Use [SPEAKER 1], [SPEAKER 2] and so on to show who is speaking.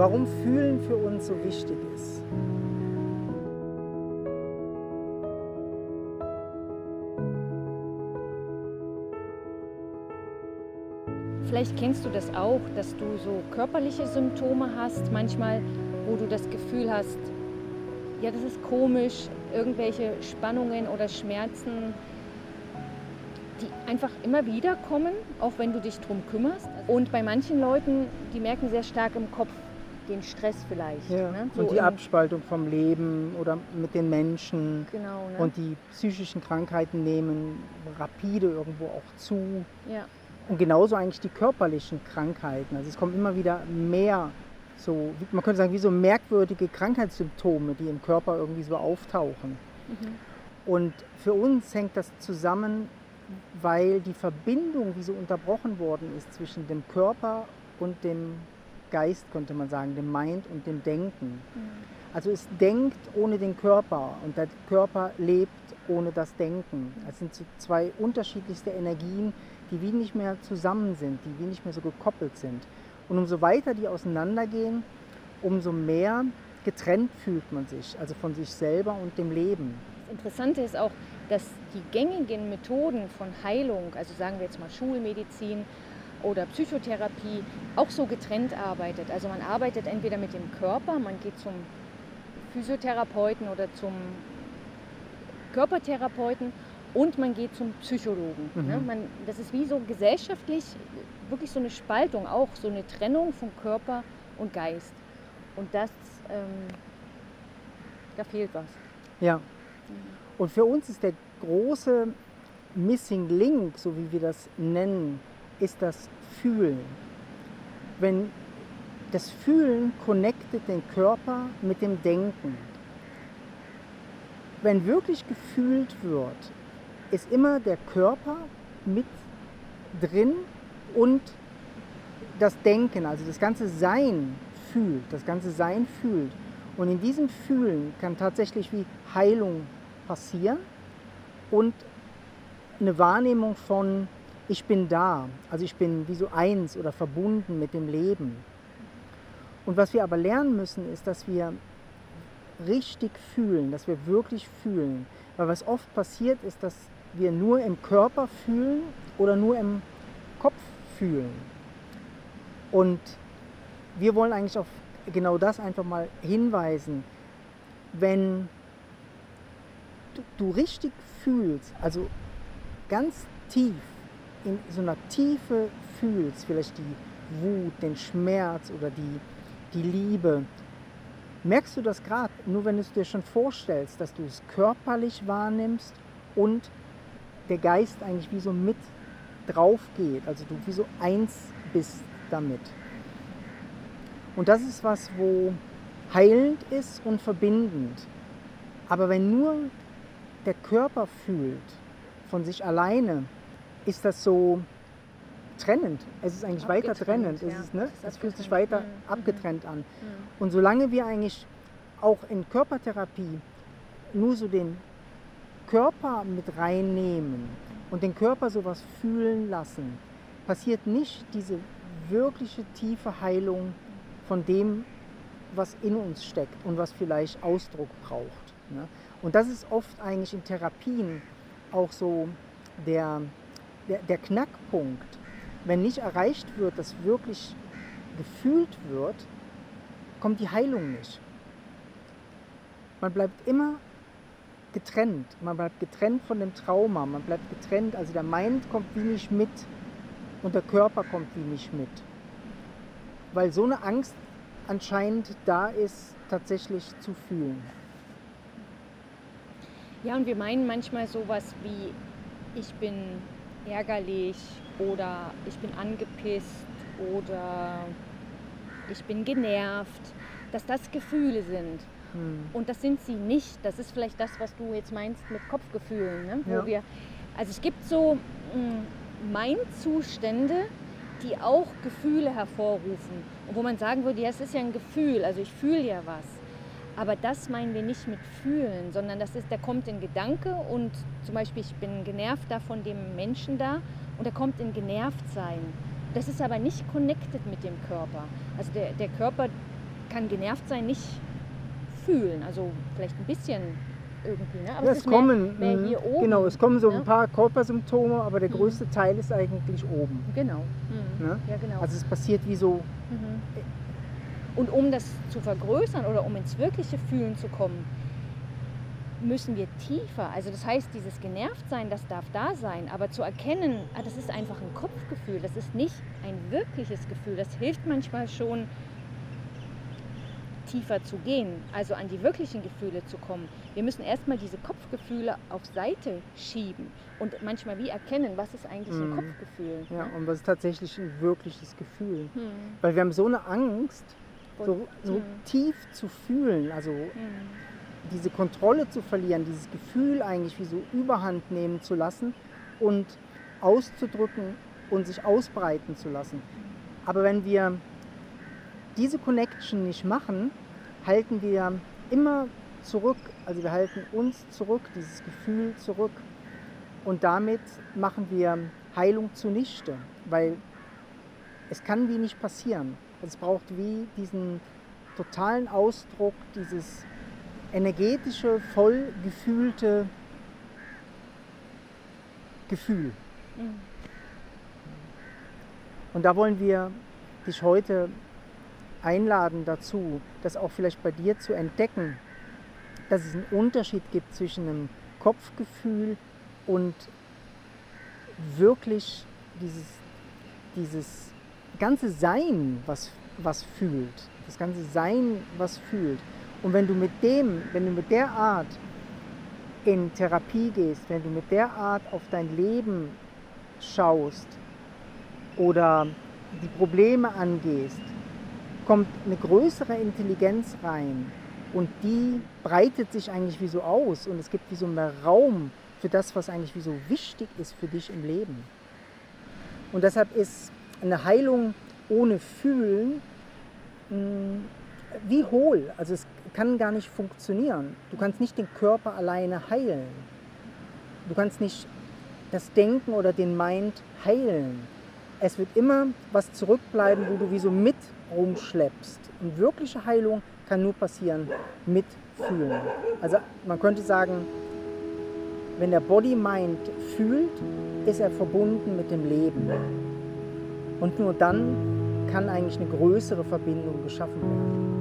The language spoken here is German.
[SPEAKER 1] warum Fühlen für uns so wichtig ist.
[SPEAKER 2] Vielleicht kennst du das auch, dass du so körperliche Symptome hast, manchmal, wo du das Gefühl hast, ja, das ist komisch, irgendwelche Spannungen oder Schmerzen, die einfach immer wieder kommen, auch wenn du dich drum kümmerst. Und bei manchen Leuten, die merken sehr stark im Kopf den Stress vielleicht.
[SPEAKER 1] Ja. Ne? So und die Abspaltung vom Leben oder mit den Menschen. Genau. Ne? Und die psychischen Krankheiten nehmen rapide irgendwo auch zu. Ja. Und genauso eigentlich die körperlichen Krankheiten. Also es kommen immer wieder mehr so, man könnte sagen, wie so merkwürdige Krankheitssymptome, die im Körper irgendwie so auftauchen. Mhm. Und für uns hängt das zusammen, weil die Verbindung, wie so unterbrochen worden ist zwischen dem Körper und dem Geist, könnte man sagen, dem Mind und dem Denken. Mhm. Also es denkt ohne den Körper und der Körper lebt ohne das Denken. Es sind so zwei unterschiedlichste Energien, die wie nicht mehr zusammen sind, die wie nicht mehr so gekoppelt sind. Und umso weiter die auseinandergehen, umso mehr getrennt fühlt man sich, also von sich selber und dem Leben.
[SPEAKER 2] Das Interessante ist auch, dass die gängigen Methoden von Heilung, also sagen wir jetzt mal Schulmedizin oder Psychotherapie, auch so getrennt arbeitet. Also man arbeitet entweder mit dem Körper, man geht zum Physiotherapeuten oder zum Körpertherapeuten und man geht zum Psychologen. Mhm. Ne? Man, das ist wie so gesellschaftlich wirklich so eine Spaltung, auch so eine Trennung von Körper und Geist. Und das, ähm, da fehlt was.
[SPEAKER 1] Ja. Mhm. Und für uns ist der große Missing Link, so wie wir das nennen, ist das Fühlen. Wenn das Fühlen connectet den Körper mit dem Denken. Wenn wirklich gefühlt wird, ist immer der Körper mit drin und das Denken, also das ganze Sein fühlt, das ganze Sein fühlt. Und in diesem Fühlen kann tatsächlich wie Heilung passieren und eine Wahrnehmung von, ich bin da, also ich bin wie so eins oder verbunden mit dem Leben. Und was wir aber lernen müssen, ist, dass wir richtig fühlen, dass wir wirklich fühlen. Weil was oft passiert ist, dass wir nur im Körper fühlen oder nur im Kopf fühlen. Und wir wollen eigentlich auf genau das einfach mal hinweisen. Wenn du, du richtig fühlst, also ganz tief in so einer Tiefe fühlst, vielleicht die Wut, den Schmerz oder die, die Liebe, merkst du das gerade, nur wenn du es dir schon vorstellst, dass du es körperlich wahrnimmst und der Geist eigentlich wie so mit drauf geht, also du wie so eins bist damit. Und das ist was, wo heilend ist und verbindend. Aber wenn nur der Körper fühlt von sich alleine, ist das so trennend. Es ist eigentlich weiter trennend. Ja. Es, ist, ne? es fühlt sich weiter mhm. abgetrennt an. Mhm. Und solange wir eigentlich auch in Körpertherapie nur so den Körper mit reinnehmen und den Körper sowas fühlen lassen, passiert nicht diese wirkliche tiefe Heilung von dem, was in uns steckt und was vielleicht Ausdruck braucht. Ne? Und das ist oft eigentlich in Therapien auch so der, der, der Knackpunkt. Wenn nicht erreicht wird, dass wirklich gefühlt wird, kommt die Heilung nicht. Man bleibt immer getrennt. Man bleibt getrennt von dem Trauma. Man bleibt getrennt. Also der Mind kommt wie nicht mit und der Körper kommt wie nicht mit. Weil so eine Angst anscheinend da ist, tatsächlich zu fühlen.
[SPEAKER 2] Ja, und wir meinen manchmal sowas wie, ich bin ärgerlich oder ich bin angepisst oder ich bin genervt, dass das Gefühle sind. Hm. Und das sind sie nicht. Das ist vielleicht das, was du jetzt meinst mit Kopfgefühlen. Ne? Wo ja. wir, also es gibt so hm, Mind-Zustände, die auch Gefühle hervorrufen. Und wo man sagen würde, ja, es ist ja ein Gefühl, also ich fühle ja was. Aber das meinen wir nicht mit fühlen, sondern das ist, da kommt ein Gedanke und zum Beispiel, ich bin genervt da von dem Menschen da und er kommt in genervt sein. Das ist aber nicht connected mit dem Körper. Also der, der Körper kann genervt sein nicht fühlen. Also vielleicht ein bisschen irgendwie. Ne? Aber
[SPEAKER 1] Ja,
[SPEAKER 2] es
[SPEAKER 1] es kommen,
[SPEAKER 2] mehr, mehr
[SPEAKER 1] mhm,
[SPEAKER 2] hier oben.
[SPEAKER 1] genau, es kommen so
[SPEAKER 2] ne?
[SPEAKER 1] ein paar Körpersymptome, aber der
[SPEAKER 2] Mhm.
[SPEAKER 1] größte Teil ist eigentlich oben.
[SPEAKER 2] Genau. Mhm.
[SPEAKER 1] Ne?
[SPEAKER 2] Ja, genau.
[SPEAKER 1] Also es passiert wie so,
[SPEAKER 2] Mhm. Und um das zu vergrößern oder um ins wirkliche Fühlen zu kommen, müssen wir tiefer. Also das heißt, dieses Genervtsein, das darf da sein, aber zu erkennen, ah, das ist einfach ein Kopfgefühl, das ist nicht ein wirkliches Gefühl. Das hilft manchmal schon, tiefer zu gehen, also an die wirklichen Gefühle zu kommen. Wir müssen erstmal diese Kopfgefühle auf Seite schieben und manchmal wie erkennen, was ist eigentlich ein
[SPEAKER 1] Mhm.
[SPEAKER 2] Kopfgefühl.
[SPEAKER 1] ja, und was ist tatsächlich ein wirkliches Gefühl.
[SPEAKER 2] Hm.
[SPEAKER 1] Weil wir haben so eine Angst, so, so
[SPEAKER 2] Mhm.
[SPEAKER 1] tief zu fühlen, also
[SPEAKER 2] Hm.
[SPEAKER 1] diese Kontrolle zu verlieren, dieses Gefühl eigentlich wie so überhand nehmen zu lassen und auszudrücken und sich ausbreiten zu lassen. Aber wenn wir diese Connection nicht machen, halten wir immer zurück, also wir halten uns zurück, dieses Gefühl zurück und damit machen wir Heilung zunichte, weil es kann wie nicht passieren. Es braucht wie diesen totalen Ausdruck, dieses energetische, voll gefühlte Gefühl.
[SPEAKER 2] Hm.
[SPEAKER 1] Und da wollen wir dich heute einladen dazu, das auch vielleicht bei dir zu entdecken, dass es einen Unterschied gibt zwischen einem Kopfgefühl und wirklich dieses, dieses ganze Sein, was, was fühlt. Das ganze Sein, was fühlt. Und wenn du mit dem, wenn du mit der Art in Therapie gehst, wenn du mit der Art auf dein Leben schaust oder die Probleme angehst, kommt eine größere Intelligenz rein und die breitet sich eigentlich wie so aus und es gibt wie so mehr Raum für das, was eigentlich wie so wichtig ist für dich im Leben. Und deshalb ist eine Heilung ohne Fühlen mh, wie hohl. Also es kann gar nicht funktionieren. Du kannst nicht den Körper alleine heilen. Du kannst nicht das Denken oder den Mind heilen. Es wird immer was zurückbleiben, wo du wie so mit rumschleppst. Und wirkliche Heilung kann nur passieren mit Fühlen. Also man könnte sagen, wenn der Body-Mind fühlt, ist er verbunden mit dem Leben. Und nur dann kann eigentlich eine größere Verbindung geschaffen werden.